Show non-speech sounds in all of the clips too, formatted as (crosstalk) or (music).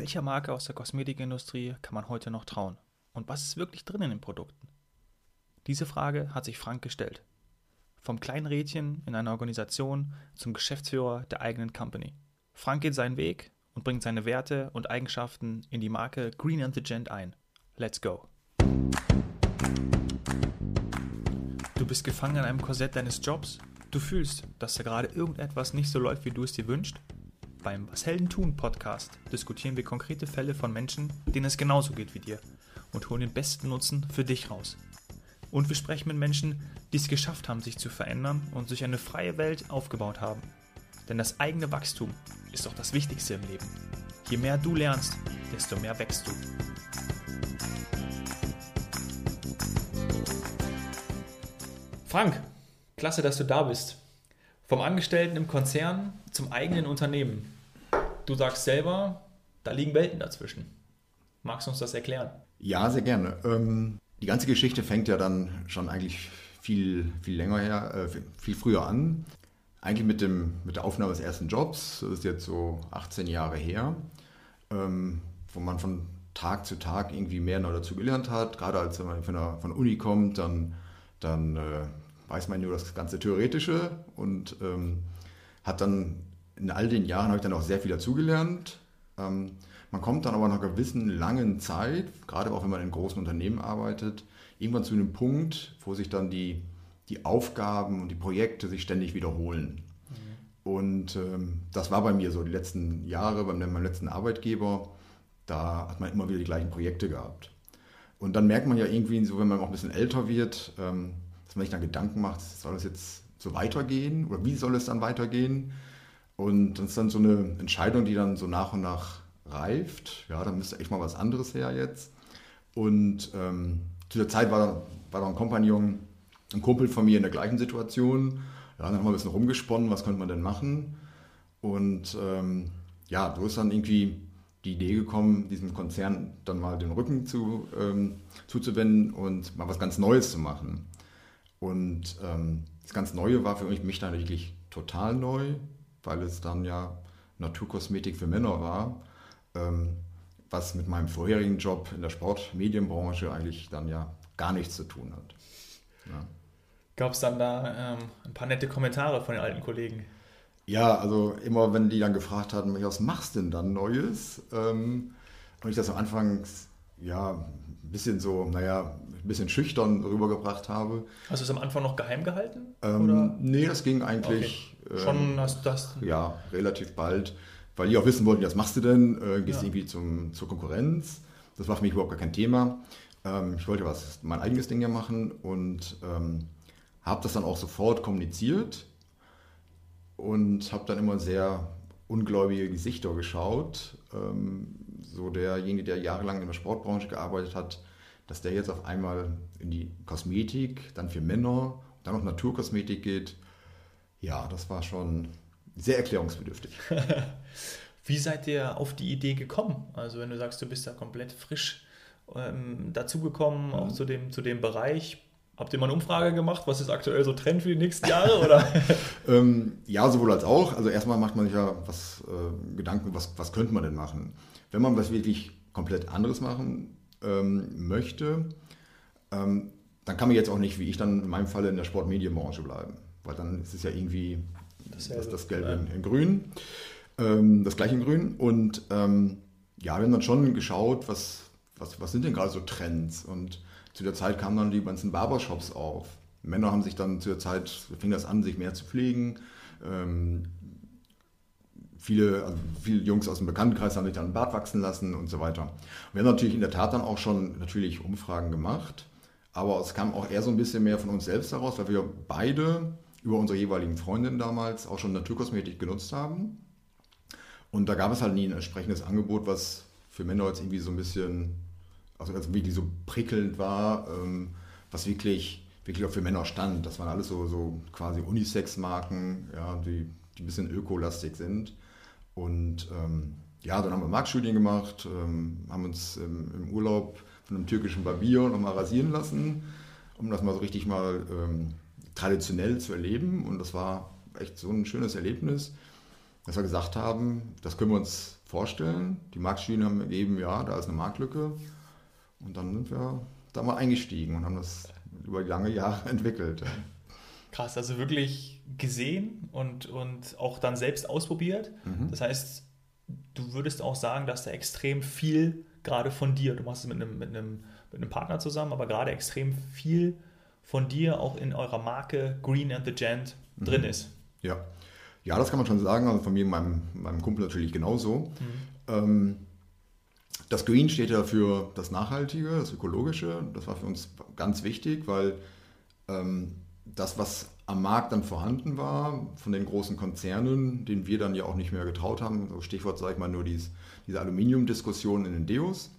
Welcher Marke aus der Kosmetikindustrie kann man heute noch trauen? Und was ist wirklich drin in den Produkten? Diese Frage hat sich Frank gestellt. Vom kleinen Rädchen in einer Organisation zum Geschäftsführer der eigenen Company. Frank geht seinen Weg und bringt seine Werte und Eigenschaften in die Marke Green and the Gent ein. Let's go! Du bist gefangen in einem Korsett deines Jobs. Du fühlst, dass da gerade irgendetwas nicht so läuft, wie du es dir wünschst. Beim Was Helden tun Podcast diskutieren wir konkrete Fälle von Menschen, denen es genauso geht wie dir und holen den besten Nutzen für dich raus. Und wir sprechen mit Menschen, die es geschafft haben, sich zu verändern und sich eine freie Welt aufgebaut haben. Denn das eigene Wachstum ist doch das Wichtigste im Leben. Je mehr du lernst, desto mehr wächst du. Frank, klasse, dass du da bist. Vom Angestellten im Konzern zum eigenen Unternehmen. Du sagst selber, da liegen Welten dazwischen. Magst du uns das erklären? Ja, sehr gerne. Ähm, die ganze Geschichte fängt ja dann schon eigentlich viel, viel länger her, äh, viel früher an. Eigentlich mit, dem, mit der Aufnahme des ersten Jobs, das ist jetzt so 18 Jahre her, ähm, wo man von Tag zu Tag irgendwie mehr noch dazu gelernt hat. Gerade als man von der, von der Uni kommt, dann dann äh, weiß man nur das ganze Theoretische und ähm, hat dann in all den Jahren habe ich dann auch sehr viel dazugelernt. Ähm, man kommt dann aber nach einer gewissen langen Zeit, gerade auch wenn man in großen Unternehmen arbeitet, irgendwann zu einem Punkt, wo sich dann die, die Aufgaben und die Projekte sich ständig wiederholen. Mhm. Und ähm, das war bei mir so die letzten Jahre, bei meinem letzten Arbeitgeber. Da hat man immer wieder die gleichen Projekte gehabt. Und dann merkt man ja irgendwie so, wenn man auch ein bisschen älter wird, ähm, dass man sich dann Gedanken macht, soll es jetzt so weitergehen oder wie soll es dann weitergehen? Und das ist dann so eine Entscheidung, die dann so nach und nach reift. Ja, da müsste echt mal was anderes her jetzt. Und ähm, zu der Zeit war, war da ein Kompagnon, ein Kumpel von mir in der gleichen Situation. Ja, dann haben wir ein bisschen rumgesponnen, was könnte man denn machen? Und ähm, ja, so ist dann irgendwie die Idee gekommen, diesem Konzern dann mal den Rücken zu, ähm, zuzuwenden und mal was ganz Neues zu machen. Und ähm, das ganz Neue war für mich, mich dann wirklich total neu, weil es dann ja Naturkosmetik für Männer war, ähm, was mit meinem vorherigen Job in der Sportmedienbranche eigentlich dann ja gar nichts zu tun hat. Ja. Gab es dann da ähm, ein paar nette Kommentare von den alten Kollegen? Ja, also immer wenn die dann gefragt hatten, was machst du denn dann Neues? Ähm, und ich das am Anfang ja ein bisschen so, naja, ein bisschen schüchtern rübergebracht habe. Hast du es am Anfang noch geheim gehalten? Ähm, oder? Nee, das ging eigentlich. Okay. Schon ähm, hast du das? Ja, relativ bald. Weil die auch wissen wollten, was machst du denn? Äh, gehst ja. irgendwie zum, zur Konkurrenz? Das war für mich überhaupt gar kein Thema. Ähm, ich wollte was, mein eigenes Ding ja machen und ähm, habe das dann auch sofort kommuniziert und habe dann immer sehr ungläubige Gesichter geschaut. Ähm, so derjenige, der jahrelang in der Sportbranche gearbeitet hat, dass der jetzt auf einmal in die Kosmetik, dann für Männer, dann noch Naturkosmetik geht. Ja, das war schon sehr erklärungsbedürftig. (laughs) Wie seid ihr auf die Idee gekommen? Also wenn du sagst, du bist da komplett frisch ähm, dazugekommen, auch mhm. zu dem, zu dem Bereich, Habt ihr mal eine Umfrage gemacht, was ist aktuell so Trend für die nächsten Jahre? Oder? (laughs) ähm, ja, sowohl als auch. Also erstmal macht man sich ja was, äh, Gedanken, was, was könnte man denn machen? Wenn man was wirklich komplett anderes machen ähm, möchte, ähm, dann kann man jetzt auch nicht, wie ich dann in meinem Fall, in der Sportmedienbranche bleiben. Weil dann ist es ja irgendwie das, das, das Gelbe ja. in, in, Grün, ähm, das gleiche in Grün. Und ähm, ja, wir haben dann schon geschaut, was, was, was sind denn gerade so Trends und zu der Zeit kamen dann die ganzen Barbershops auf. Männer haben sich dann zu der Zeit, fing das an, sich mehr zu pflegen. Ähm, viele, also viele Jungs aus dem Bekanntenkreis haben sich dann einen Bart wachsen lassen und so weiter. wir haben natürlich in der Tat dann auch schon natürlich Umfragen gemacht, aber es kam auch eher so ein bisschen mehr von uns selbst heraus, weil wir beide über unsere jeweiligen Freundinnen damals auch schon Naturkosmetik genutzt haben. Und da gab es halt nie ein entsprechendes Angebot, was für Männer jetzt irgendwie so ein bisschen also, also wirklich so prickelnd war, ähm, was wirklich, wirklich auch für Männer stand. Das waren alles so, so quasi Unisex-Marken, ja, die, die ein bisschen ökolastig sind. Und ähm, ja, dann haben wir Marktstudien gemacht, ähm, haben uns im, im, Urlaub von einem türkischen Barbier nochmal rasieren lassen, um das mal so richtig mal ähm, traditionell zu erleben. Und das war echt so ein schönes Erlebnis. dass wir gesagt haben, das können wir uns vorstellen. Die Marktstudien haben gegeben, ja, da ist eine Marktlücke. Und dann sind wir da mal eingestiegen und haben das über lange Jahre (laughs) entwickelt. Krass, also wirklich gesehen und, und auch dann selbst ausprobiert. Mhm. Das heißt, du würdest auch sagen, dass da extrem viel gerade von dir, du machst es mit einem, mit einem, mit einem Partner zusammen, aber gerade extrem viel von dir auch in eurer Marke Green and the Gent mhm. drin ist. Ja. Ja, das kann man schon sagen. Also von mir und meinem, meinem Kumpel natürlich genauso. Mhm. Ähm, das Green steht ja für das Nachhaltige, das Ökologische. Das war für uns ganz wichtig, weil ähm, das, was am Markt dann vorhanden war, von den großen Konzernen, denen wir dann ja auch nicht mehr getraut haben, so Stichwort sage ich mal nur dies, diese Aluminiumdiskussion in den Deos,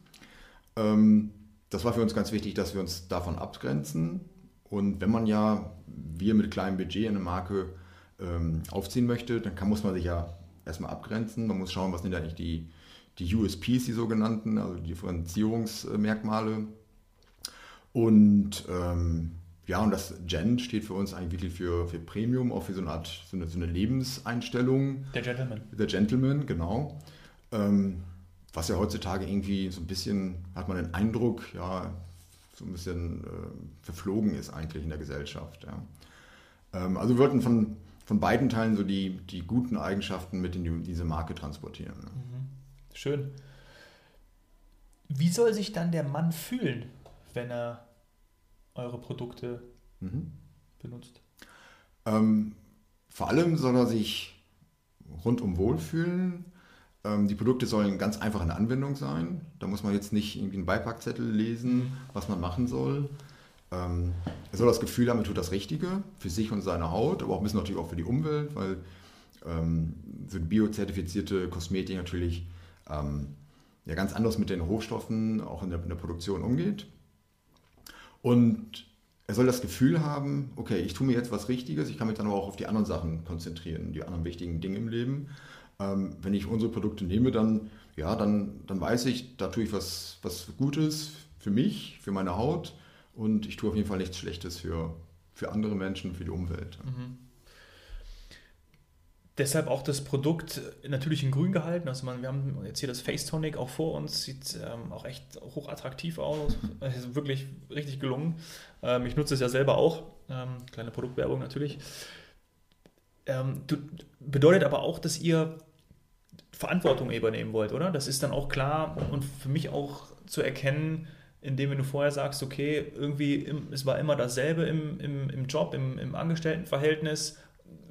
ähm, das war für uns ganz wichtig, dass wir uns davon abgrenzen. Und wenn man ja, wir mit kleinem Budget eine Marke ähm, aufziehen möchte, dann kann, muss man sich ja erstmal abgrenzen. Man muss schauen, was sind eigentlich die, die USPs, die sogenannten, also die Differenzierungsmerkmale. Und ähm, ja, und das Gen steht für uns eigentlich wirklich für, für Premium, auch für so eine Art, so eine, so eine Lebenseinstellung. Der Gentleman. Der Gentleman, genau. Ähm, was ja heutzutage irgendwie so ein bisschen, hat man den Eindruck, ja, so ein bisschen äh, verflogen ist eigentlich in der Gesellschaft. Ja. Ähm, also wir wollten von, von beiden Teilen so die, die guten Eigenschaften mit in die, diese Marke transportieren. Mhm. Schön. Wie soll sich dann der Mann fühlen, wenn er eure Produkte mhm. benutzt? Ähm, vor allem soll er sich rundum wohlfühlen. Ähm, die Produkte sollen ganz einfach in der Anwendung sein. Da muss man jetzt nicht irgendwie einen Beipackzettel lesen, mhm. was man machen soll. Ähm, er soll das Gefühl haben, er tut das Richtige für sich und seine Haut, aber auch ein bisschen natürlich auch für die Umwelt, weil ähm, so biozertifizierte Kosmetik natürlich ähm, ja ganz anders mit den Rohstoffen auch in der, in der Produktion umgeht. Und er soll das Gefühl haben, okay, ich tue mir jetzt was Richtiges, ich kann mich dann aber auch auf die anderen Sachen konzentrieren, die anderen wichtigen Dinge im Leben. Ähm, wenn ich unsere Produkte nehme, dann, ja, dann, dann weiß ich, da tue ich was, was Gutes für mich, für meine Haut und ich tue auf jeden Fall nichts Schlechtes für, für andere Menschen, für die Umwelt. Mhm. Deshalb auch das Produkt natürlich in grün gehalten. Also man, wir haben jetzt hier das Face Tonic auch vor uns, sieht ähm, auch echt hochattraktiv aus. ist wirklich richtig gelungen. Ähm, ich nutze es ja selber auch. Ähm, kleine Produktwerbung natürlich. Ähm, du, bedeutet aber auch, dass ihr Verantwortung übernehmen wollt, oder? Das ist dann auch klar und für mich auch zu erkennen, indem du vorher sagst, okay, irgendwie im, es war immer dasselbe im, im, im Job, im, im Angestelltenverhältnis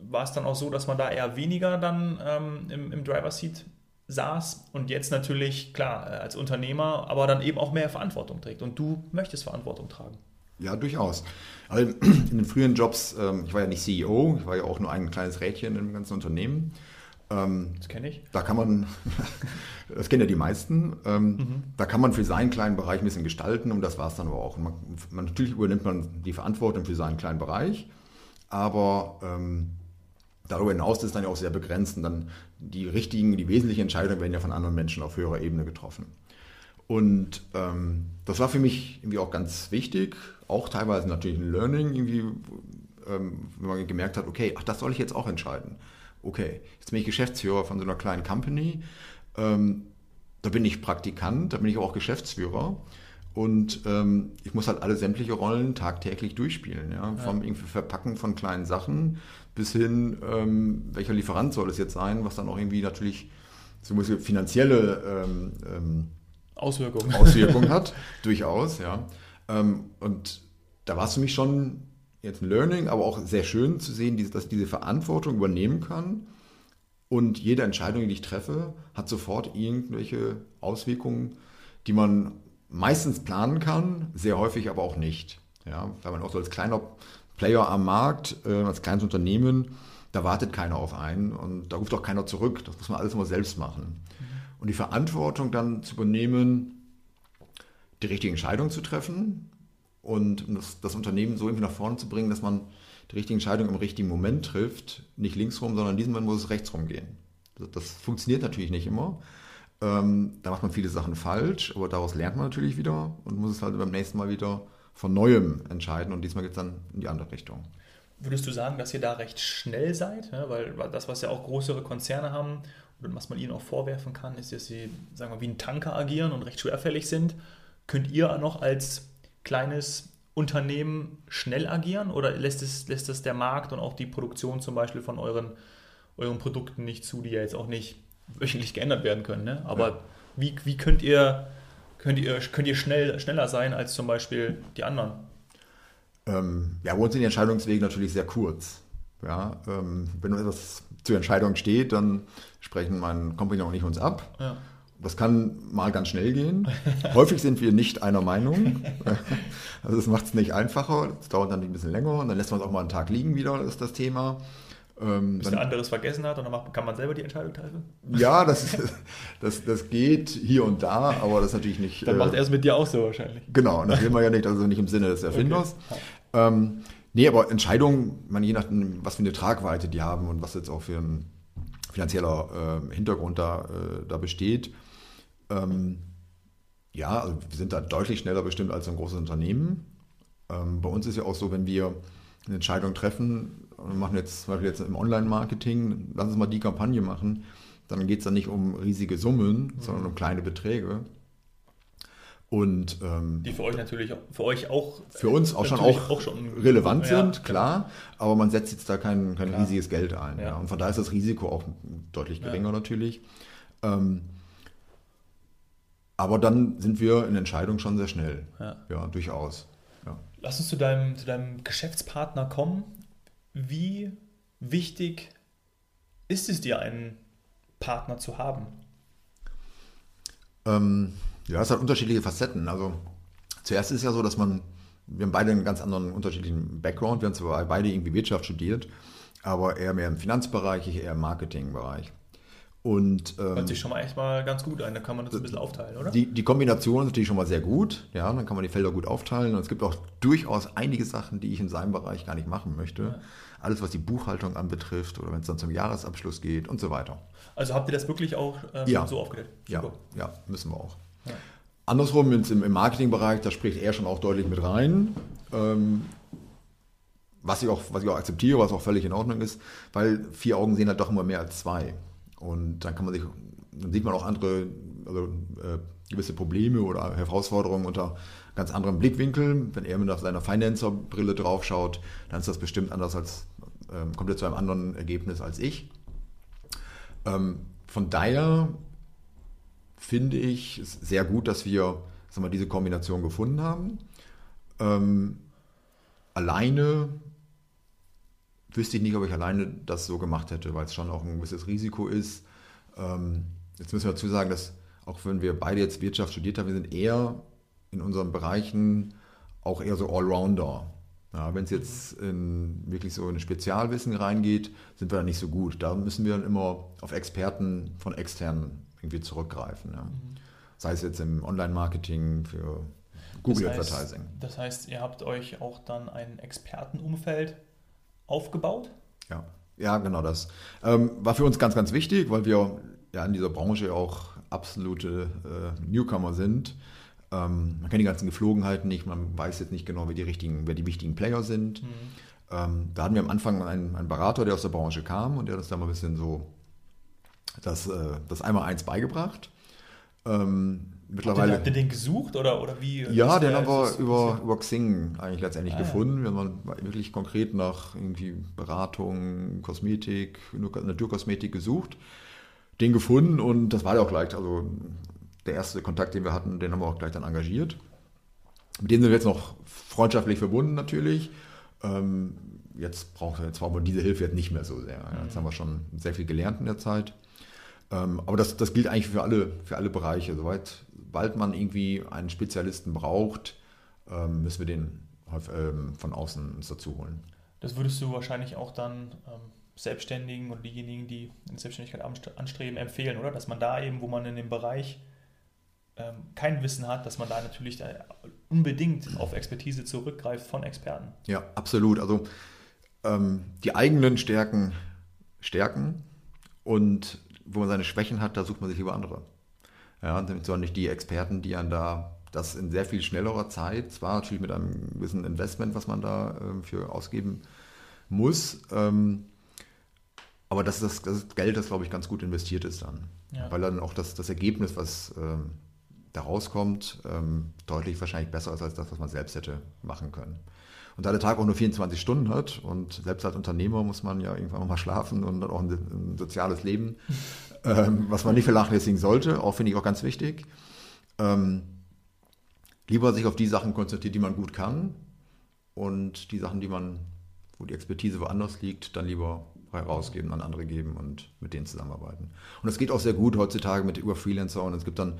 war es dann auch so, dass man da eher weniger dann ähm, im, im Driver Seat saß und jetzt natürlich, klar, äh, als Unternehmer, aber dann eben auch mehr Verantwortung trägt. Und du möchtest Verantwortung tragen. Ja, durchaus. Also in den früheren Jobs, ähm, ich war ja nicht CEO, ich war ja auch nur ein kleines Rädchen im ganzen Unternehmen. Ähm, das kenne ich. Da kann man, (laughs) das kennen ja die meisten, ähm, mhm. da kann man für seinen kleinen Bereich ein bisschen gestalten und das war es dann aber auch. Man, man, natürlich übernimmt man die Verantwortung für seinen kleinen Bereich, aber ähm, Darüber hinaus ist es dann ja auch sehr begrenzt und dann die richtigen, die wesentlichen Entscheidungen werden ja von anderen Menschen auf höherer Ebene getroffen. Und ähm, das war für mich irgendwie auch ganz wichtig, auch teilweise natürlich ein Learning, irgendwie, ähm, wenn man gemerkt hat, okay, ach, das soll ich jetzt auch entscheiden. Okay, jetzt bin ich Geschäftsführer von so einer kleinen Company, ähm, da bin ich Praktikant, da bin ich auch Geschäftsführer. Und ähm, ich muss halt alle sämtliche Rollen tagtäglich durchspielen. Ja? Vom ja. Verpacken von kleinen Sachen bis hin, ähm, welcher Lieferant soll es jetzt sein, was dann auch irgendwie natürlich so finanzielle ähm, ähm, Auswirkungen. Auswirkungen (laughs) hat, durchaus, ja. Ähm, und da war es für mich schon jetzt ein Learning, aber auch sehr schön zu sehen, dass ich diese Verantwortung übernehmen kann. Und jede Entscheidung, die ich treffe, hat sofort irgendwelche Auswirkungen, die man meistens planen kann, sehr häufig aber auch nicht. Ja, weil man auch so als kleiner Player am Markt, äh, als kleines Unternehmen, da wartet keiner auf einen und da ruft auch keiner zurück. Das muss man alles immer selbst machen. Und die Verantwortung dann zu übernehmen, die richtige Entscheidung zu treffen und das, das, Unternehmen so irgendwie nach vorne zu bringen, dass man die richtige Entscheidung im richtigen Moment trifft, nicht linksrum, sondern in diesem Moment muss es rechtsrum gehen. Das, das funktioniert natürlich nicht immer. Ähm, da macht man viele Sachen falsch, aber daraus lernt man natürlich wieder und muss es halt beim nächsten Mal wieder von Neuem entscheiden und diesmal geht es dann in die andere Richtung. würdest du sagen, dass ihr da recht schnell seid? Ne? Weil das, was ja auch größere Konzerne haben und was man ihnen auch vorwerfen kann, ist, dass sie, sagen wir, wie ein Tanker agieren und recht schwerfällig sind. Könnt ihr noch als kleines Unternehmen schnell agieren oder lässt es, lässt es der Markt und auch die Produktion zum Beispiel von euren, euren Produkten nicht zu, die ja jetzt auch nicht wöchentlich geändert werden können? Ne? Aber ja. wie, wie könnt ihr, könnt ihr, könnt ihr schnell, schneller sein als zum Beispiel die anderen? Ähm, ja, bei uns sind die Entscheidungswege natürlich sehr kurz. Ja, ähm, wenn etwas zur Entscheidung steht, dann sprechen mein Kompagnon und ich uns ab. Ja. Das kann mal ganz schnell gehen. (laughs) Häufig sind wir nicht einer Meinung. (laughs) Also das macht es nicht einfacher. Es dauert dann ein bisschen länger und dann lässt man es auch mal einen Tag liegen wieder, das ist das Thema. Ähm, Bis der andere es vergessen hat und dann kann man selber die Entscheidung treffen? Ja, (laughs) das, das, das geht hier und da, aber das ist natürlich nicht. Dann macht äh, er es mit dir auch so wahrscheinlich. Genau, und das will man ja nicht, also nicht im Sinne des (laughs) Erfinders. Okay. Ähm, nee, aber Entscheidungen, man, je nachdem, was für eine Tragweite die haben und was jetzt auch für ein finanzieller äh, Hintergrund da, äh, da besteht. Ähm, ja, also wir sind da deutlich schneller bestimmt als ein großes Unternehmen. Ähm, bei uns ist ja auch so, wenn wir eine Entscheidung treffen und machen jetzt zum Beispiel jetzt im Online-Marketing, lass uns mal die Kampagne machen, dann geht es dann nicht um riesige Summen, mhm. sondern um kleine Beträge. Und, ähm, die für euch natürlich für euch auch für uns auch schon auch, auch schon relevant ja, sind, klar, genau. aber man setzt jetzt da kein, kein riesiges Geld ein. Ja. ja. Und von daher ist das Risiko auch deutlich geringer ja. natürlich. Ähm, aber dann sind wir in Entscheidung schon sehr schnell. Ja, ja durchaus. Ja. Lass uns zu deinem, zu deinem Geschäftspartner kommen. Wie wichtig ist es dir, einen Partner zu haben? Ähm, ja, es hat unterschiedliche Facetten. Also zuerst ist es ja so, dass man, wir haben beide einen ganz anderen unterschiedlichen Background. Wir haben zwar beide irgendwie Wirtschaft studiert, aber eher mehr im Finanzbereich, ich eher im Marketingbereich. Und, ähm, Hört sich schon mal echt mal ganz gut ein, da kann man das ein bisschen aufteilen, oder? Die, die Kombination ist natürlich schon mal sehr gut, ja, dann kann man die Felder gut aufteilen und es gibt auch durchaus einige Sachen, die ich in seinem Bereich gar nicht machen möchte. Ja. Alles, was die Buchhaltung anbetrifft oder wenn es dann zum Jahresabschluss geht und so weiter. Also habt ihr das wirklich auch ähm, ja. so aufgestellt? Ja, ja, müssen wir auch. Ja. Andersrum im, im Marketingbereich, da spricht er schon auch deutlich mit rein. Ähm, was ich, auch, was ich auch akzeptiere, was auch völlig in Ordnung ist, weil vier Augen sehen halt doch immer mehr als zwei. Und dann kann man sich, dann sieht man auch andere, also äh, gewisse Probleme oder Herausforderungen unter ganz anderem Blickwinkel. Wenn er mit seiner Financer-Brille draufschaut, dann ist das bestimmt anders als, äh, kommt er zu einem anderen Ergebnis als ich. Ähm, von daher finde ich es sehr gut, dass wir sagen wir, diese Kombination gefunden haben. Ähm, alleine wüsste ich nicht, ob ich alleine das so gemacht hätte, weil es schon auch ein gewisses Risiko ist. Ähm, jetzt müssen wir dazu sagen, dass auch wenn wir beide jetzt Wirtschaft studiert haben, wir sind eher in unseren Bereichen auch eher so Allrounder. Ja, wenn es jetzt in wirklich so in Spezialwissen reingeht, sind wir da nicht so gut. Da müssen wir dann immer auf Experten von externen irgendwie zurückgreifen. Ja. Mhm. Sei es jetzt im Online-Marketing für Google das heißt, Advertising. Das heißt, ihr habt euch auch dann ein Expertenumfeld aufgebaut? Ja, ja genau das. Ähm, war für uns ganz, ganz wichtig, weil wir ja in dieser Branche auch absolute äh, Newcomer sind. Ähm, man kennt die ganzen Geflogenheiten nicht, man weiß jetzt nicht genau, wer die, richtigen, wer die wichtigen Player sind. Mhm. Ähm, da hatten wir am Anfang einen, einen, Berater, der aus der Branche kam und der hat uns da mal ein bisschen so das, äh, das einmal eins beigebracht. Ähm, mittlerweile. Habt ihr den gesucht oder, oder wie? Ja, den haben wir über, über Xing eigentlich letztendlich ah, gefunden. Ja. Wir haben wirklich konkret nach irgendwie Beratung, Kosmetik, Naturkosmetik gesucht. Den gefunden und das war ja auch gleich, also der erste Kontakt, den wir hatten, den haben wir auch gleich dann engagiert. Mit dem sind wir jetzt noch freundschaftlich verbunden natürlich. Ähm, jetzt brauchen wir, jetzt brauchen wir diese Hilfe jetzt nicht mehr so sehr. Ja, jetzt mhm. haben wir schon sehr viel gelernt in der Zeit. Ähm, aber das, das gilt eigentlich für alle, für alle Bereiche. Soweit sobald man irgendwie einen Spezialisten braucht, ähm, müssen wir den ähm, von außen uns dazu holen. Das würdest du wahrscheinlich auch dann ähm, Selbstständigen und diejenigen, die in Selbstständigkeit anstreben, empfehlen, oder? Dass man da eben, wo man in dem Bereich ähm, kein Wissen hat, dass man da natürlich da unbedingt auf Expertise zurückgreift von Experten. Ja, absolut. Also ähm, die eigenen Stärken stärken und wo man seine Schwächen hat, da sucht man sich lieber andere. Ja, zwar nicht die Experten, die dann da das in sehr viel schnellerer Zeit, zwar natürlich mit einem gewissen Investment, was man da äh, für ausgeben muss. Ähm, aber das ist das, das Geld, das, glaube ich, ganz gut investiert ist dann. Ja. Weil dann auch das, das Ergebnis, was ähm, da rauskommt, ähm, deutlich wahrscheinlich besser ist als das, was man selbst hätte machen können. Und da der Tag auch nur 24 Stunden hat und selbst als Unternehmer muss man ja irgendwann mal schlafen und auch ein, ein soziales Leben, ähm, was man nicht vernachlässigen sollte, auch finde ich auch ganz wichtig. Ähm, lieber sich auf die Sachen konzentriert, die man gut kann und die Sachen, die man, wo die Expertise woanders liegt, dann lieber herausgeben, an andere geben und mit denen zusammenarbeiten. Und es geht auch sehr gut heutzutage mit über Freelancer und es gibt dann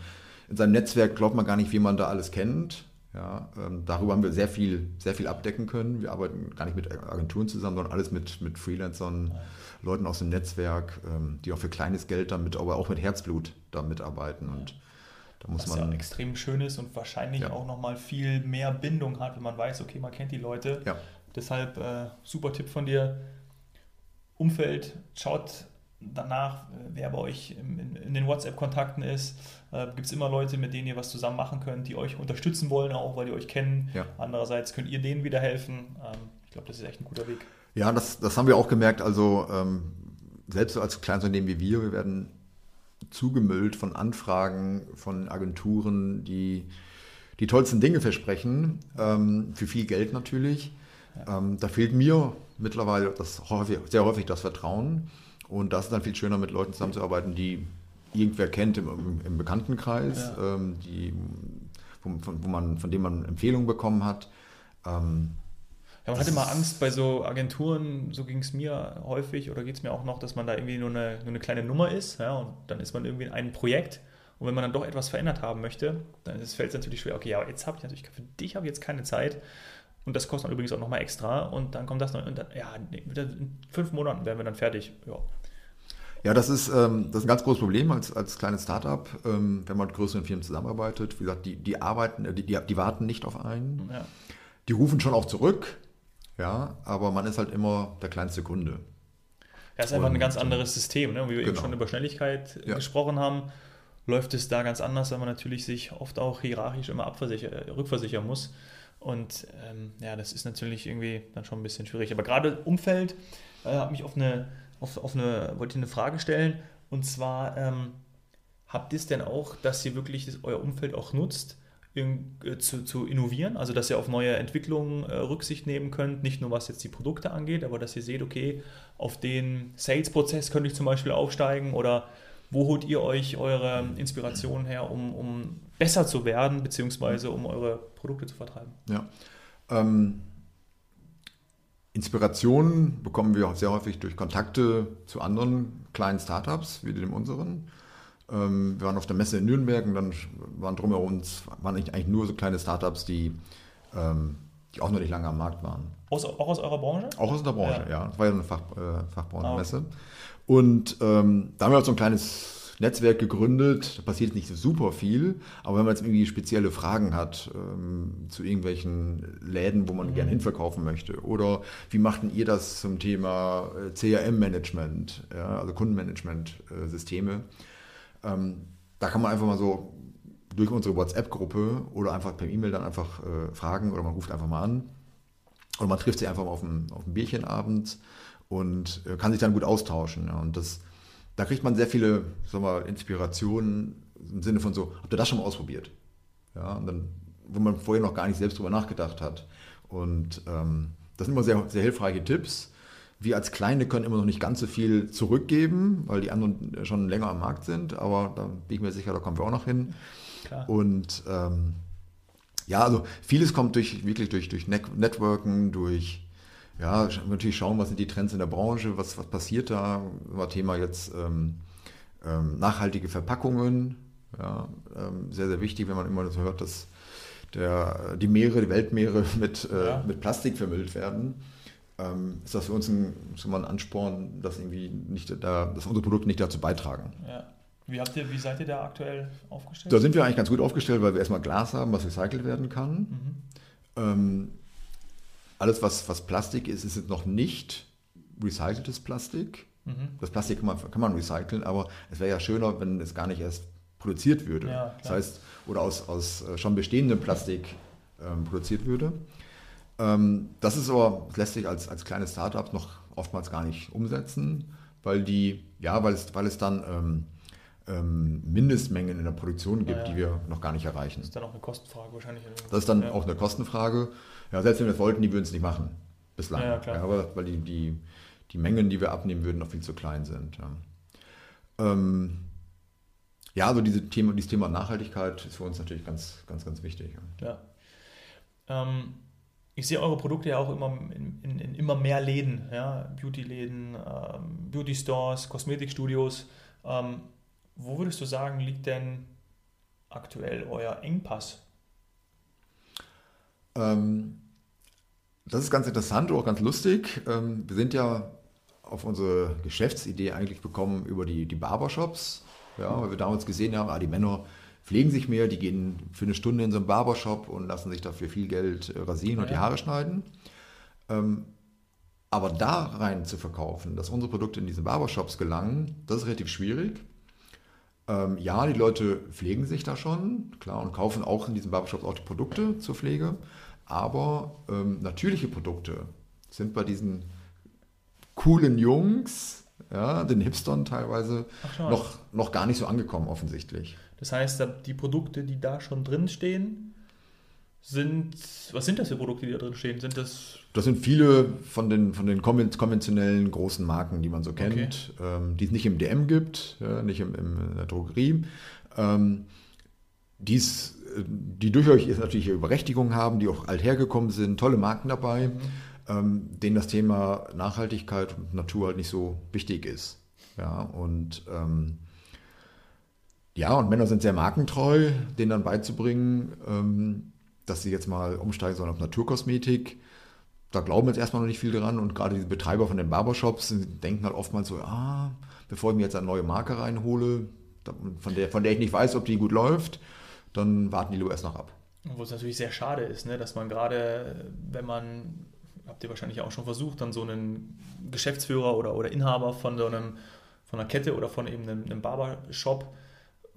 in seinem Netzwerk, glaubt man gar nicht, wie man da alles kennt. Ja, ähm, darüber haben wir sehr viel, sehr viel abdecken können. Wir arbeiten gar nicht mit Agenturen zusammen, sondern alles mit, mit Freelancern, Leuten aus dem Netzwerk, ähm, die auch für kleines Geld damit, aber auch mit Herzblut da mitarbeiten. Und da muss Was man. ja extrem schön ist und wahrscheinlich ja. auch nochmal viel mehr Bindung hat, wenn man weiß, okay, man kennt die Leute. Ja. Deshalb äh, super Tipp von dir Umfeld, schaut danach, wer bei euch in, in den WhatsApp-Kontakten ist. Äh, Gibt es immer Leute, mit denen ihr was zusammen machen könnt, die euch unterstützen wollen, auch weil die euch kennen. Ja. Andererseits könnt ihr denen wieder helfen. Ähm, ich glaube, das ist echt ein guter Weg. Ja, das, das haben wir auch gemerkt. Also ähm, selbst als Kleinunternehmen wie wir, wir werden zugemüllt von Anfragen von Agenturen, die die tollsten Dinge versprechen, ähm, für viel Geld natürlich. Ja. Ähm, da fehlt mir mittlerweile das häufig, sehr häufig das Vertrauen. Und das ist dann viel schöner, mit Leuten zusammenzuarbeiten, die irgendwer kennt im, im, Bekanntenkreis, ja. ähm, die, wo, von, wo man, von dem man Empfehlungen bekommen hat. Ähm, ja, man hatte immer Angst bei so Agenturen, so ging es mir häufig oder geht es mir auch noch, dass man da irgendwie nur eine, nur eine kleine Nummer ist ja, und dann ist man irgendwie in einem Projekt und wenn man dann doch etwas verändert haben möchte, dann fällt es natürlich schwer, okay, ja, jetzt habe ich natürlich, für dich habe ich jetzt keine Zeit und das kostet dann übrigens auch nochmal extra. Und dann kommt das noch. Und dann, ja, in fünf Monaten werden wir dann fertig. Ja. Ja, das ist, ähm, das ist ein ganz großes Problem als, als kleines Startup, ähm, wenn man mit größeren Firmen zusammenarbeitet. Wie gesagt, die, die arbeiten, die, die, die warten nicht auf einen. Ja. Die rufen schon auch zurück, ja, aber man ist halt immer der kleinste Kunde. Ja, ist einfach ein ganz anderes System. Ne? Wie wir genau. eben schon über Schnelligkeit ja. gesprochen haben, läuft es da ganz anders, weil man natürlich sich oft auch hierarchisch immer rückversichern muss. Und ähm, ja, das ist natürlich irgendwie dann schon ein bisschen schwierig. Aber gerade Umfeld äh, hat mich auf eine, auf, auf eine, wollte eine Frage stellen. Und zwar, ähm, habt ihr es denn auch, dass ihr wirklich das, euer Umfeld auch nutzt, in, äh, zu, zu innovieren? Also, dass ihr auf neue Entwicklungen äh, Rücksicht nehmen könnt, nicht nur was jetzt die Produkte angeht, aber dass ihr seht, okay, auf den Sales-Prozess könnte ich zum Beispiel aufsteigen oder wo holt ihr euch eure Inspiration her, um, um besser zu werden, beziehungsweise um eure Produkte zu vertreiben? Ja. Ähm, Inspiration bekommen wir auch sehr häufig durch Kontakte zu anderen kleinen Startups, wie dem unseren. Ähm, wir waren auf der Messe in Nürnberg und dann waren drumherum waren eigentlich nur so kleine Startups, die, ähm, die auch noch nicht lange am Markt waren. Aus, auch aus eurer Branche? Auch aus unserer Branche, ja. ja. Das war ja eine Fach, äh, Fachbranchenmesse. Ah, und ähm, da haben wir halt so ein kleines Netzwerk gegründet. Da passiert nicht super viel, aber wenn man jetzt irgendwie spezielle Fragen hat ähm, zu irgendwelchen Läden, wo man mhm. gerne hinverkaufen möchte, oder wie machten ihr das zum Thema äh, CRM-Management, ja, also Kundenmanagement-Systeme, ähm, da kann man einfach mal so durch unsere WhatsApp-Gruppe oder einfach per E-Mail dann einfach äh, fragen oder man ruft einfach mal an. Oder man trifft sich einfach mal auf ein, auf ein Bierchen abends und äh, kann sich dann gut austauschen. Ja. Und das, da kriegt man sehr viele sagen wir, Inspirationen im Sinne von so, habt ihr das schon mal ausprobiert? Ja, und dann, wo man vorher noch gar nicht selbst drüber nachgedacht hat. Und ähm, das sind immer sehr, sehr hilfreiche Tipps. Wir als Kleine können immer noch nicht ganz so viel zurückgeben, weil die anderen schon länger am Markt sind, aber da bin ich mir sicher, da kommen wir auch noch hin. Klar. Und ähm, ja, also vieles kommt durch, wirklich durch, durch Networken, durch ja, natürlich schauen, was sind die Trends in der Branche, was, was passiert da. War Thema jetzt ähm, ähm, nachhaltige Verpackungen. Ja, ähm, sehr, sehr wichtig, wenn man immer so hört, dass der, die Meere, die Weltmeere (laughs) mit, äh, ja. mit Plastik vermüllt werden. Ähm, ist das für uns ein, so ein Ansporn, dass, irgendwie nicht da, dass unsere Produkte nicht dazu beitragen. Ja. Wie, habt ihr, wie seid ihr da aktuell aufgestellt? Da sind wir eigentlich ganz gut aufgestellt, weil wir erstmal Glas haben, was recycelt werden kann. Mhm. Ähm, alles, was, was Plastik ist, ist noch nicht recyceltes Plastik. Mhm. Das Plastik kann man, kann man recyceln, aber es wäre ja schöner, wenn es gar nicht erst produziert würde. Ja, das heißt, oder aus, aus äh, schon bestehendem Plastik ähm, produziert würde. Ähm, das ist aber, das lässt sich als, als kleines Startup noch oftmals gar nicht umsetzen, weil die, ja, weil es, weil es dann ähm, ähm, Mindestmengen in der Produktion gibt, ja, ja. die wir noch gar nicht erreichen. Das ist dann auch eine Kostenfrage wahrscheinlich. Das ist dann auch eine Kostenfrage. Ja, selbst wenn wir es wollten, die würden es nicht machen. Bislang. Ja, klar. aber weil die, die, die Mengen, die wir abnehmen würden, noch viel zu klein sind. Ähm, ja, also diese Thema, dieses Thema Nachhaltigkeit ist für uns natürlich ganz, ganz, ganz wichtig. Ja. Ähm, ich sehe eure Produkte ja auch immer in, in, in immer mehr Läden, ja? Beauty-Läden, ähm, Beauty-Stores, Kosmetikstudios. Ähm, wo würdest du sagen, liegt denn aktuell euer Engpass? Ähm, das ist ganz interessant, auch ganz lustig. Ähm, wir sind ja auf unsere Geschäftsidee eigentlich bekommen über die, die Barbershops, ja, weil wir damals gesehen haben, ah, die Männer pflegen sich mehr, die gehen für eine Stunde in so einen Barbershop und lassen sich dafür viel Geld äh, rasieren ja. und die Haare schneiden. Ähm, aber da rein zu verkaufen, dass unsere Produkte in diese Barbershops gelangen, das ist relativ schwierig. Ähm, ja, die Leute pflegen sich da schon, klar, und kaufen auch in diesen Barbershops auch die Produkte zur Pflege. Aber ähm, natürliche Produkte sind bei diesen coolen Jungs, ja, den Hipstern teilweise, noch, noch gar nicht so angekommen offensichtlich. Das heißt, die Produkte, die da schon drin stehen, sind, was sind das für Produkte, die da drin stehen? Sind das das sind viele von den, von den konventionellen großen Marken, die man so kennt, okay. ähm, die es nicht im DM gibt, ja, nicht im, im, in der Drogerie. Ähm, die's, die durchaus natürlich ihre Berechtigung haben, die auch althergekommen sind, tolle Marken dabei, mhm. ähm, denen das Thema Nachhaltigkeit und Natur halt nicht so wichtig ist. Ja, und ähm, ja, und Männer sind sehr markentreu, denen dann beizubringen, ähm, dass sie jetzt mal umsteigen sollen auf Naturkosmetik da glauben jetzt erstmal noch nicht viel dran und gerade die Betreiber von den Barbershops denken halt oftmals so, ah, bevor ich mir jetzt eine neue Marke reinhole, von der, von der ich nicht weiß, ob die gut läuft, dann warten die erst noch ab. Wo es natürlich sehr schade ist, ne, dass man gerade, wenn man, habt ihr wahrscheinlich auch schon versucht, dann so einen Geschäftsführer oder, oder Inhaber von so einem, von einer Kette oder von eben einem, einem Barbershop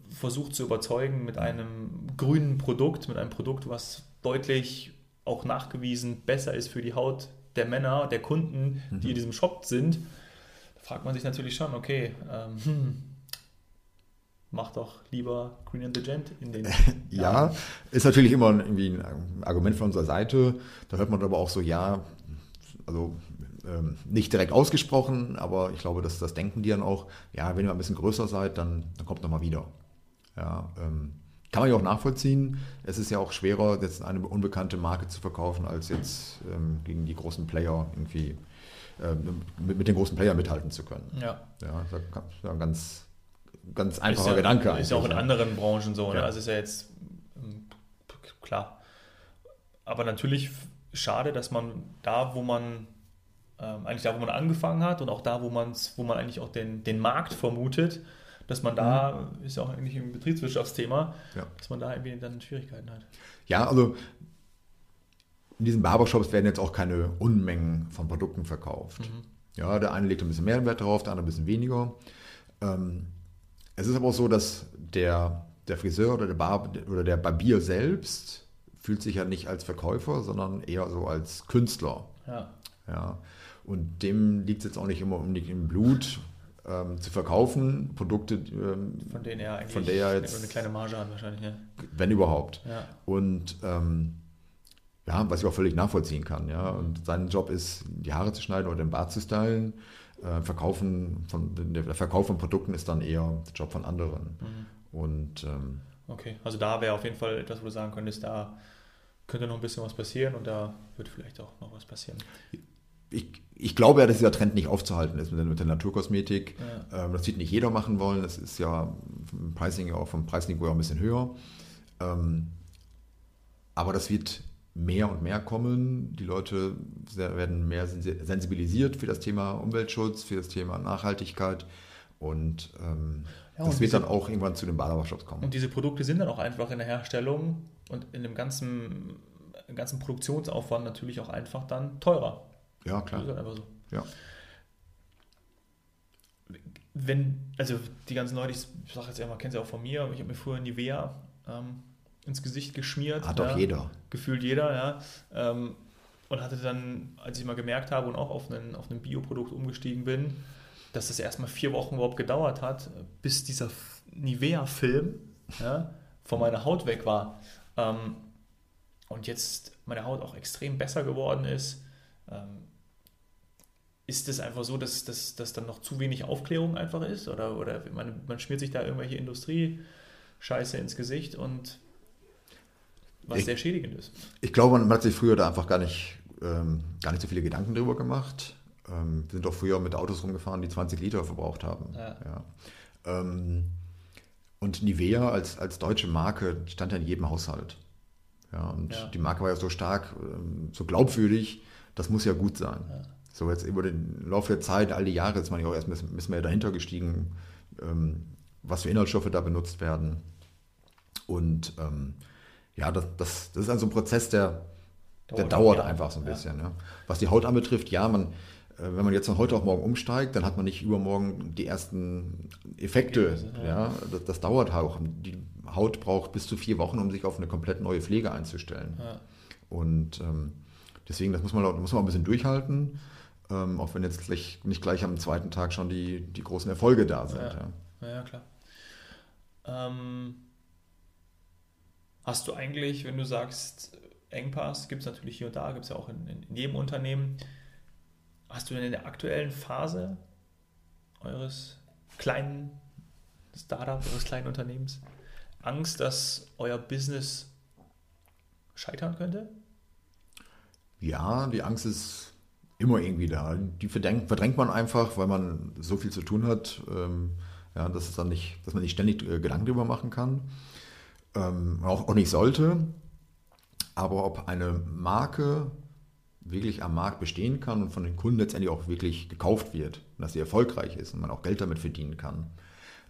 versucht zu überzeugen mit einem grünen Produkt, mit einem Produkt, was deutlich auch nachgewiesen besser ist für die Haut der Männer, der Kunden, die in mhm. diesem Shop sind, da fragt man sich natürlich schon, okay, ähm, hm, mach doch lieber Green and the Gent in den. ja, ist natürlich immer irgendwie ein Argument von unserer Seite. Da hört man aber auch so, ja, also ähm, nicht direkt ausgesprochen, aber ich glaube, dass das denken die dann auch, ja, wenn ihr ein bisschen größer seid, dann, dann kommt nochmal wieder. Ja, ähm, kann man ja auch nachvollziehen. Es ist ja auch schwerer, jetzt eine unbekannte Marke zu verkaufen, als jetzt ähm, gegen die großen Player irgendwie ähm, mit, mit, den großen Player mithalten zu können. Ja. Ja, das ist ein ganz, ganz einfacher ja, Gedanke. Ist ja auch in ja. anderen Branchen so. Ne? Ja. Also ist ja jetzt ähm, klar. Aber natürlich schade, dass man da, wo man ähm, eigentlich da, wo man angefangen hat und auch da, wo, man's, wo man eigentlich auch den, den Markt vermutet, dass man da, mhm. ist ja auch eigentlich ein Betriebswirtschaftsthema, ja. dass man da irgendwie dann Schwierigkeiten hat. Ja, also in diesen Barbershops werden jetzt auch keine Unmengen von Produkten verkauft. Mhm. Ja, der eine legt ein bisschen mehr Wert drauf, der andere ein bisschen weniger. Ähm, es ist aber auch so, dass der, der Friseur oder der, Bar, oder der Barbier selbst fühlt sich ja nicht als Verkäufer, sondern eher so als Künstler. Ja. ja. Und dem liegt es jetzt auch nicht immer unbedingt im Blut, ähm, zu verkaufen, Produkte, ähm, von denen er eigentlich von der er jetzt eine kleine Marge hat wahrscheinlich, ja. Wenn überhaupt. Ja. Und ähm, ja, was ich auch völlig nachvollziehen kann, ja. Und sein Job ist, die Haare zu schneiden oder den Bart zu stylen. Äh, Verkaufen von, der Verkauf von Produkten ist dann eher der Job von anderen. Mhm. Und ähm, okay, also da wäre auf jeden Fall etwas, wo du sagen könntest, da könnte noch ein bisschen was passieren und da wird vielleicht auch noch was passieren ich, ich glaube ja, dass dieser Trend nicht aufzuhalten ist mit der, mit der Naturkosmetik. Ja. Ähm, das wird nicht jeder machen wollen. Das ist ja vom Pricing auch vom Preisniveau ein bisschen höher. Ähm, aber das wird mehr und mehr kommen. Die Leute werden mehr sensibilisiert für das Thema Umweltschutz, für das Thema Nachhaltigkeit. Und ähm, ja, das und wird dann auch irgendwann zu den Badewarshops kommen. Und diese Produkte sind dann auch einfach in der Herstellung und in dem ganzen, ganzen Produktionsaufwand natürlich auch einfach dann teurer. Ja, klar. Das ist halt einfach so. Ja. Wenn, also die ganzen Leute, ich sage jetzt einmal, kennen sie auch von mir, ich habe mir früher Nivea ähm, ins Gesicht geschmiert. Hat doch ja, jeder. Gefühlt jeder, ja. Ähm, und hatte dann, als ich mal gemerkt habe und auch auf ein auf ein Bioprodukt umgestiegen bin, dass das erstmal vier Wochen überhaupt gedauert hat, bis dieser Nivea-Film ja, von meiner Haut weg war. Ähm, und jetzt meine Haut auch extrem besser geworden ist. Ähm, ist es einfach so, dass das dann noch zu wenig Aufklärung einfach ist? Oder, oder man, man schmiert sich da irgendwelche Industrie-Scheiße ins Gesicht und was ich, sehr schädigend ist. Ich glaube, man hat sich früher da einfach gar nicht, ähm, gar nicht so viele Gedanken drüber gemacht. Ähm, wir sind doch früher mit Autos rumgefahren, die 20 Liter verbraucht haben. Ja. Ja. Ähm, und Nivea als, als deutsche Marke stand ja in jedem Haushalt. Ja, und ja. die Marke war ja so stark, ähm, so glaubwürdig, das muss ja gut sein. So jetzt über den Laufe der Zeit, all die Jahre, ist man ja auch erst ein bisschen mehr dahinter gestiegen, ähm, was für Inhaltsstoffe da benutzt werden. Und ähm, ja, das, das, das ist also ein Prozess, der, der dauert, einfach so ein bisschen. Ja. Was die Haut anbetrifft, ja, man, äh, wenn man jetzt von heute auf morgen umsteigt, dann hat man nicht übermorgen die ersten Effekte. Ja, ja das, das, dauert auch. Die Haut braucht bis zu vier Wochen, um sich auf eine komplett neue Pflege einzustellen. Ja. Und ähm, deswegen, das muss man, muss man ein bisschen durchhalten. Ähm, auch wenn jetzt gleich, nicht gleich am zweiten Tag schon die, die großen Erfolge da sind. Ja, ja. ja klar. Ähm, hast du eigentlich, wenn du sagst, Engpass gibt es natürlich hier und da, gibt es ja auch in, in, jedem Unternehmen. Hast du denn in der aktuellen Phase eures kleinen Startups, eures kleinen Unternehmens Angst, dass euer Business scheitern könnte? Ja, die Angst ist immer irgendwie da. Die verdrängt, verdrängt man einfach, weil man so viel zu tun hat, ähm, ja, dass, es dann nicht, dass man nicht ständig äh, Gedanken darüber machen kann. Ähm, auch, auch nicht sollte. Aber ob eine Marke wirklich am Markt bestehen kann und von den Kunden letztendlich auch wirklich gekauft wird, dass sie erfolgreich ist und man auch Geld damit verdienen kann,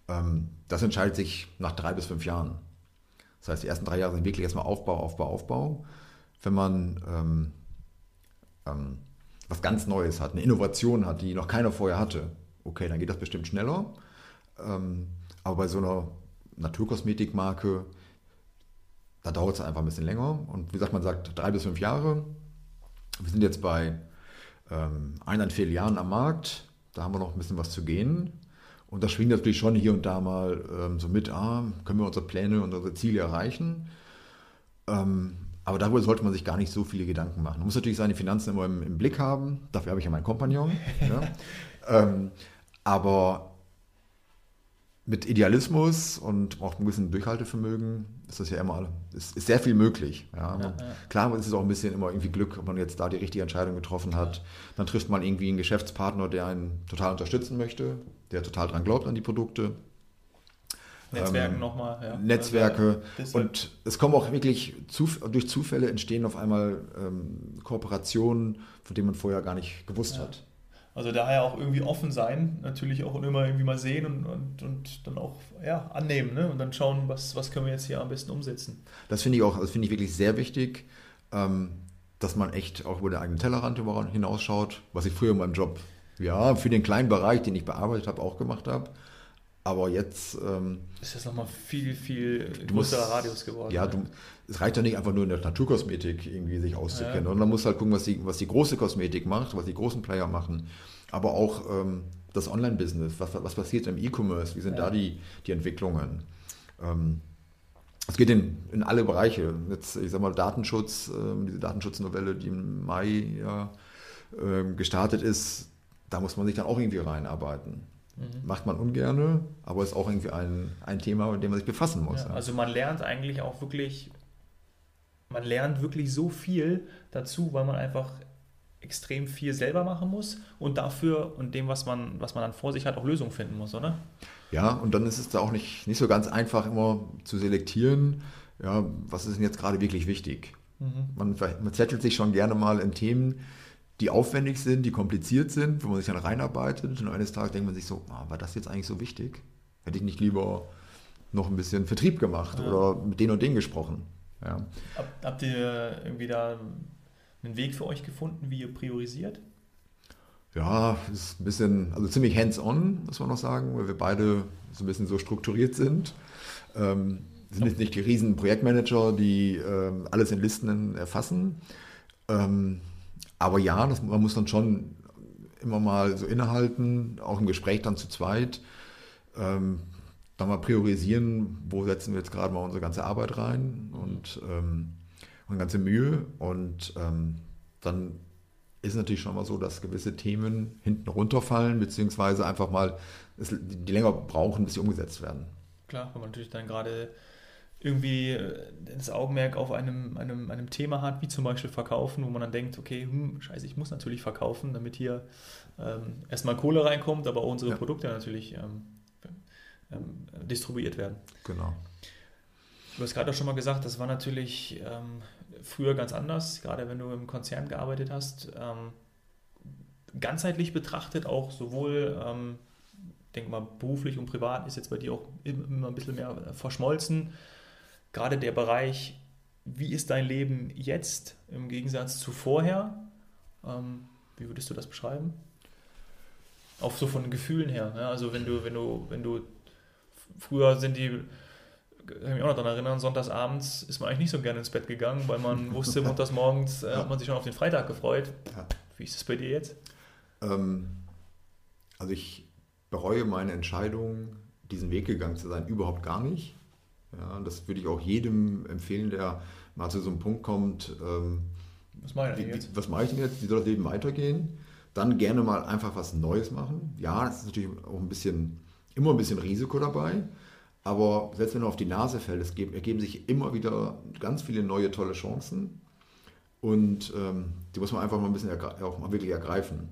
ähm, das entscheidet sich nach drei bis fünf Jahren. Das heißt, die ersten drei Jahre sind wirklich erstmal Aufbau, Aufbau, Aufbau. Wenn man ähm, ähm, was ganz Neues hat, eine Innovation hat, die noch keiner vorher hatte, okay, dann geht das bestimmt schneller. Ähm, aber bei so einer Naturkosmetikmarke, da dauert es einfach ein bisschen länger. Und wie gesagt, man sagt drei bis fünf Jahre. Wir sind jetzt bei ähm, eineinviertel Jahren am Markt. Da haben wir noch ein bisschen was zu gehen. Und das schwingt natürlich schon hier und da mal ähm, so mit, ah, können wir unsere Pläne und unsere Ziele erreichen. Ähm, aber darüber sollte man sich gar nicht so viele Gedanken machen. Man muss natürlich seine Finanzen immer im, im Blick haben. Dafür habe ich ja meinen Kompagnon. ja. (laughs) ähm, aber mit Idealismus und auch einem gewissen Durchhaltevermögen ist das ja immer, ist, ist sehr viel möglich. Ja. Ja, ja. Klar ist es auch ein bisschen immer irgendwie Glück, ob man jetzt da die richtige Entscheidung getroffen hat. Dann trifft man irgendwie einen Geschäftspartner, der einen total unterstützen möchte, der total dran glaubt an die Produkte. Netzwerken ähm, nochmal. Ja. Netzwerke. Also, und es kommen auch wirklich Zuf durch Zufälle entstehen auf einmal ähm, Kooperationen, von denen man vorher gar nicht gewusst ja. hat. Also daher auch irgendwie offen sein, natürlich auch immer irgendwie mal sehen und, und, und dann auch ja, annehmen ne? und dann schauen, was, was können wir jetzt hier am besten umsetzen. Das finde ich auch, das finde ich wirklich sehr wichtig, ähm, dass man echt auch über den eigenen Tellerrand hinausschaut, was ich früher in meinem Job, ja, für den kleinen Bereich, den ich bearbeitet habe, auch gemacht habe. Aber jetzt. Ähm, ist das nochmal viel, viel größerer musst, Radius geworden. Ja, du, es reicht ja nicht einfach nur in der Naturkosmetik irgendwie sich auszukennen. Ja. Und man muss halt gucken, was die, was die große Kosmetik macht, was die großen Player machen. Aber auch ähm, das Online-Business. Was, was passiert im E-Commerce? Wie sind ja. da die, die Entwicklungen? Ähm, es geht in, in alle Bereiche. Jetzt, ich sag mal, Datenschutz, äh, diese Datenschutznovelle, die im Mai ja, äh, gestartet ist, da muss man sich dann auch irgendwie reinarbeiten. Mhm. Macht man ungerne, aber ist auch irgendwie ein, ein Thema, mit dem man sich befassen muss. Ja, also man lernt eigentlich auch wirklich, man lernt wirklich so viel dazu, weil man einfach extrem viel selber machen muss und dafür und dem, was man, was man dann vor sich hat, auch Lösungen finden muss, oder? Ja, und dann ist es da auch nicht, nicht so ganz einfach immer zu selektieren, ja, was ist denn jetzt gerade wirklich wichtig. Mhm. Man, man zettelt sich schon gerne mal in Themen, die aufwendig sind, die kompliziert sind, wo man sich dann reinarbeitet und eines Tages denkt man sich so, ah, war das jetzt eigentlich so wichtig? Hätte ich nicht lieber noch ein bisschen Vertrieb gemacht ja. oder mit denen und denen gesprochen. Ja. Hab, habt ihr irgendwie da einen Weg für euch gefunden, wie ihr priorisiert? Ja, ist ein bisschen, also ziemlich hands-on, muss man noch sagen, weil wir beide so ein bisschen so strukturiert sind. Ähm, sind jetzt nicht die riesen Projektmanager, die ähm, alles in Listen erfassen. Ähm, aber ja, das, man muss dann schon immer mal so innehalten, auch im Gespräch dann zu zweit. Ähm, dann mal priorisieren, wo setzen wir jetzt gerade mal unsere ganze Arbeit rein und, ähm, und ganze Mühe. Und ähm, dann ist natürlich schon mal so, dass gewisse Themen hinten runterfallen, beziehungsweise einfach mal die länger brauchen, bis sie umgesetzt werden. Klar, wenn man natürlich dann gerade irgendwie äh, das Augenmerk auf einem, einem, einem Thema hat, wie zum Beispiel Verkaufen, wo man dann denkt, okay, hm, scheiße, ich muss natürlich verkaufen, damit hier ähm, erstmal Kohle reinkommt, aber auch unsere ja. Produkte natürlich ähm, ähm, distribuiert werden. Genau. Du hast gerade auch schon mal gesagt, das war natürlich ähm, früher ganz anders, gerade wenn du im Konzern gearbeitet hast. Ähm, ganzheitlich betrachtet auch sowohl ähm, denke mal, beruflich und privat ist jetzt bei dir auch immer ein bisschen mehr verschmolzen gerade der Bereich, wie ist dein Leben jetzt im Gegensatz zu vorher? Ähm, wie würdest du das beschreiben? Auch so von den Gefühlen her. Ja? Also wenn du, wenn du, wenn du früher sind die, kann ich mich auch noch daran erinnern, sonntagsabends ist man eigentlich nicht so gerne ins Bett gegangen, weil man (laughs) wusste, montagsmorgens äh, hat man sich schon auf den Freitag gefreut. Ja. Wie ist es bei dir jetzt? Ähm, also ich bereue meine Entscheidung, diesen Weg gegangen zu sein, überhaupt gar nicht. Ja, das würde ich auch jedem empfehlen, der mal zu so einem Punkt kommt. Ähm, was mache ich denn jetzt? Was mache ich denn jetzt? Wie soll das Leben weitergehen? Dann gerne mal einfach was Neues machen. Ja, es ist natürlich auch ein bisschen, immer ein bisschen Risiko dabei. Aber selbst wenn du auf die Nase fällt, es ergeben sich immer wieder ganz viele neue, tolle Chancen. Und ähm, die muss man einfach mal ein bisschen auch mal wirklich ergreifen.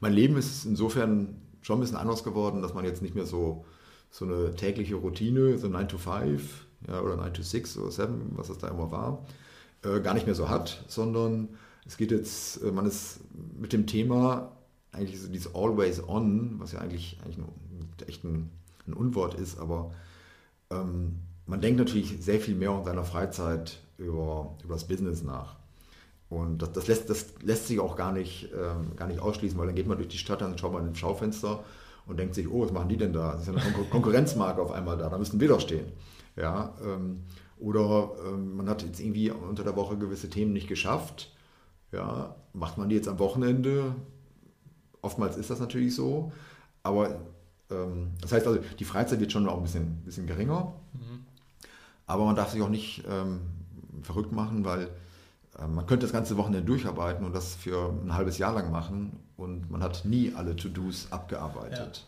Mein Leben ist insofern schon ein bisschen anders geworden, dass man jetzt nicht mehr so so eine tägliche Routine, so 9 to 5 ja, oder 9 to 6 oder 7, was das da immer war, äh, gar nicht mehr so hat, sondern es geht jetzt, äh, man ist mit dem Thema eigentlich so dieses Always On, was ja eigentlich, eigentlich ein, echt ein, ein Unwort ist, aber ähm, man denkt natürlich sehr viel mehr in seiner Freizeit über, über das Business nach. Und das, das, lässt, das lässt sich auch gar nicht, ähm, gar nicht ausschließen, weil dann geht man durch die Stadt, dann schaut man ins Schaufenster und denkt sich, oh, was machen die denn da? Das ist ja eine Kon Konkurrenzmarke auf einmal da, da müssten wir doch stehen. Ja, ähm, oder ähm, man hat jetzt irgendwie unter der Woche gewisse Themen nicht geschafft. Ja, macht man die jetzt am Wochenende? Oftmals ist das natürlich so. Aber ähm, das heißt also, die Freizeit wird schon auch ein bisschen, bisschen geringer. Mhm. Aber man darf sich auch nicht ähm, verrückt machen, weil man könnte das ganze Wochenende durcharbeiten und das für ein halbes Jahr lang machen und man hat nie alle To-Dos abgearbeitet.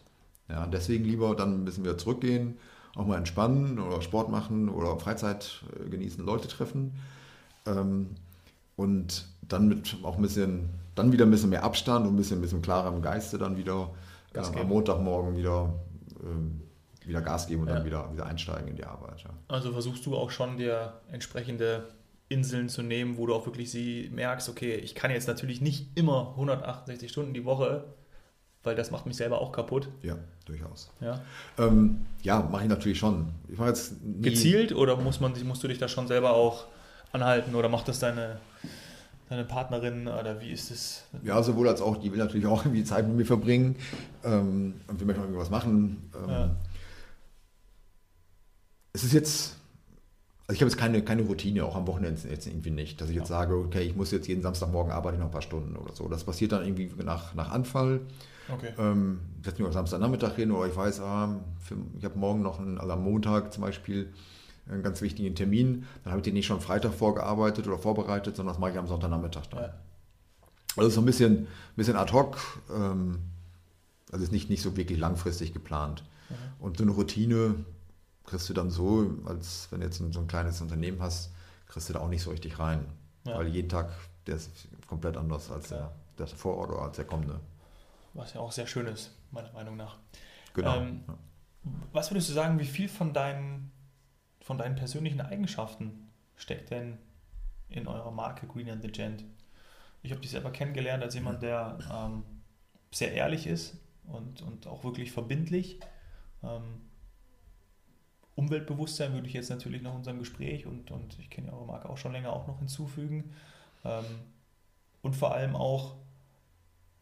Ja. ja. deswegen lieber dann ein bisschen wieder zurückgehen, auch mal entspannen oder Sport machen oder Freizeit äh, genießen, Leute treffen ähm, und dann mit auch ein bisschen, dann wieder ein bisschen mehr Abstand und ein bisschen, ein bisschen klarer im Geiste dann wieder äh, am Montagmorgen wieder äh, wieder Gas geben und ja. dann wieder, wieder einsteigen in die Arbeit. Ja. Also versuchst du auch schon der entsprechende Inseln zu nehmen, wo du auch wirklich sie merkst, okay, ich kann jetzt natürlich nicht immer 168 Stunden die Woche, weil das macht mich selber auch kaputt. Ja, durchaus. Ja, ähm, ja mache ich natürlich schon. Ich mache jetzt Gezielt oder muss man, musst du dich da schon selber auch anhalten oder macht das deine, deine Partnerin oder wie ist es? Ja, sowohl als auch, die will natürlich auch irgendwie Zeit mit mir verbringen ähm, und wir möchten irgendwas machen. Ähm, ja. Es ist jetzt also ich habe jetzt keine, keine Routine, auch am Wochenende jetzt irgendwie nicht, dass ich jetzt ja. sage, okay, ich muss jetzt jeden Samstagmorgen arbeiten noch ein paar Stunden oder so. Das passiert dann irgendwie nach, nach Anfall. Okay. Ähm, setze mich am Samstagnachmittag hin oder ich weiß, ah, für, ich habe morgen noch einen, also am Montag zum Beispiel einen ganz wichtigen Termin, dann habe ich den nicht schon Freitag vorgearbeitet oder vorbereitet, sondern das mache ich am Sonntagnachmittag dann. Ja. Also so ein bisschen, bisschen ad hoc, ähm, also ist nicht, nicht so wirklich langfristig geplant. Mhm. Und so eine Routine, kriegst du dann so, als wenn du jetzt so ein kleines Unternehmen hast, kriegst du da auch nicht so richtig rein. Ja. Weil jeden Tag, der ist komplett anders als der, der vor oder als der kommende. Was ja auch sehr schön ist, meiner Meinung nach. Genau. Ähm, ja. Was würdest du sagen, wie viel von deinen, von deinen persönlichen Eigenschaften steckt denn in eurer Marke Green and the Gent? Ich habe dich selber kennengelernt als jemand, der ähm, sehr ehrlich ist und, und auch wirklich verbindlich. Ähm, Umweltbewusstsein würde ich jetzt natürlich nach unserem Gespräch und, und ich kenne ja eure Marke auch schon länger auch noch hinzufügen. Ähm, und vor allem auch,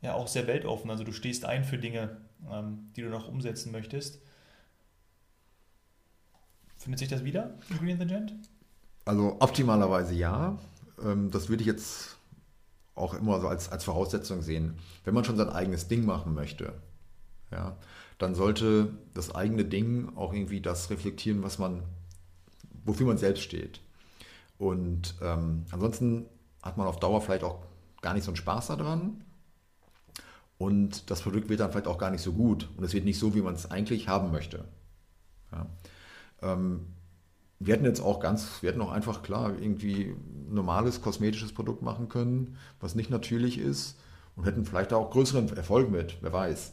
ja, auch sehr weltoffen. Also du stehst ein für Dinge, ähm, die du noch umsetzen möchtest. Findet sich das wieder in Green the Gent? Also optimalerweise ja. Ähm, das würde ich jetzt auch immer so als, als Voraussetzung sehen. Wenn man schon sein eigenes Ding machen möchte, ja, dann sollte das eigene Ding auch irgendwie das reflektieren, was man, wofür man selbst steht. Und ähm, ansonsten hat man auf Dauer vielleicht auch gar nicht so einen Spaß daran. Und das Produkt wird dann vielleicht auch gar nicht so gut. Und es wird nicht so, wie man es eigentlich haben möchte. Ja. Ähm, wir hätten jetzt auch ganz, wir hätten auch einfach klar irgendwie normales kosmetisches Produkt machen können, was nicht natürlich ist und hätten vielleicht auch größeren Erfolg mit, wer weiß.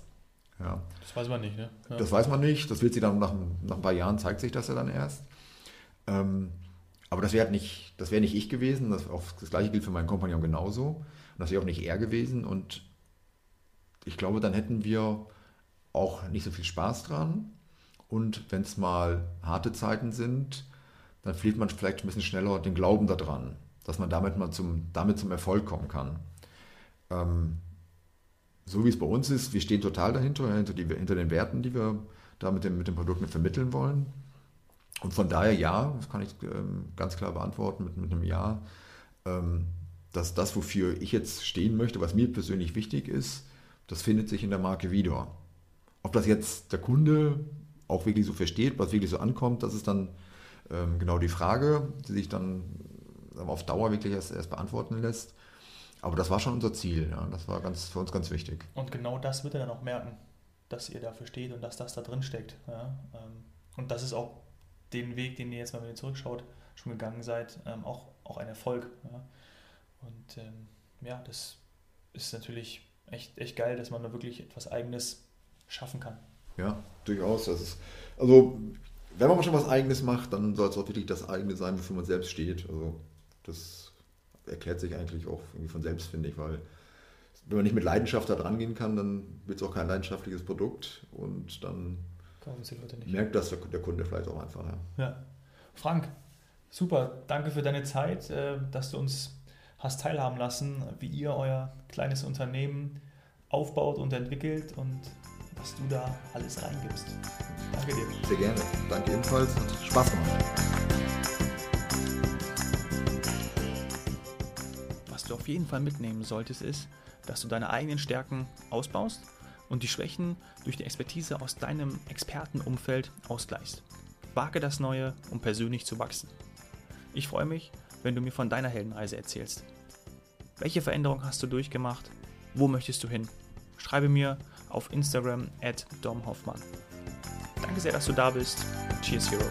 Ja. Das weiß man nicht, ne? Ja. Das weiß man nicht, das wird sie dann nach, nach ein paar Jahren, zeigt sich das ja dann erst. Ähm, aber das wäre halt nicht, das wäre nicht ich gewesen, das, auch das gleiche gilt für meinen Kompagnon genauso. Und das wäre auch nicht er gewesen. Und ich glaube, dann hätten wir auch nicht so viel Spaß dran. Und wenn es mal harte Zeiten sind, dann verliert man vielleicht ein bisschen schneller den Glauben daran, dass man damit mal zum, damit zum Erfolg kommen kann. Ähm, so wie es bei uns ist, wir stehen total dahinter, hinter, die, hinter den Werten, die wir da mit dem, mit dem Produkt mit vermitteln wollen. Und von daher ja, das kann ich ähm, ganz klar beantworten mit, mit einem Ja, ähm, dass das, wofür ich jetzt stehen möchte, was mir persönlich wichtig ist, das findet sich in der Marke wieder. Ob das jetzt der Kunde auch wirklich so versteht, was wirklich so ankommt, das ist dann ähm, genau die Frage, die sich dann auf Dauer wirklich erst, erst beantworten lässt. Aber das war schon unser Ziel. Ja. Das war ganz, für uns ganz wichtig. Und genau das wird er dann auch merken, dass ihr dafür steht und dass das da drin steckt. Ja. Ähm, und das ist auch den Weg, den ihr jetzt mal, wenn ihr zurückschaut, schon gegangen seid, ähm, auch, auch ein Erfolg. Ja. Und ähm, ja, das ist natürlich echt, echt geil, dass man da wirklich etwas Eigenes schaffen kann. Ja, durchaus. Das ist, also wenn man schon was Eigenes macht, dann soll es auch wirklich das eigene sein, wofür man selbst steht. Also das erklärt sich eigentlich auch irgendwie von selbst, finde ich, weil wenn man nicht mit Leidenschaft da dran gehen kann, dann wird es auch kein leidenschaftliches Produkt und dann merkt das der Kunde vielleicht auch einfach. Ja. ja. Frank, super, danke für deine Zeit, äh, dass du uns hast teilhaben lassen, wie ihr euer kleines Unternehmen aufbaut und entwickelt und was du da alles reingibst. Danke dir. Sehr gerne. Danke ebenfalls. Hat Spaß gemacht. Du auf jeden Fall mitnehmen solltest, ist, dass du deine eigenen Stärken ausbaust und die Schwächen durch die Expertise aus deinem Expertenumfeld ausgleichst. Wage das Neue, um persönlich zu wachsen. Ich freue mich, wenn du mir von deiner Heldenreise erzählst. Welche Veränderung hast du durchgemacht? Wo möchtest du hin? Schreibe mir auf Instagram at domhoffmann. Danke sehr, dass du da bist. Cheers, Hero.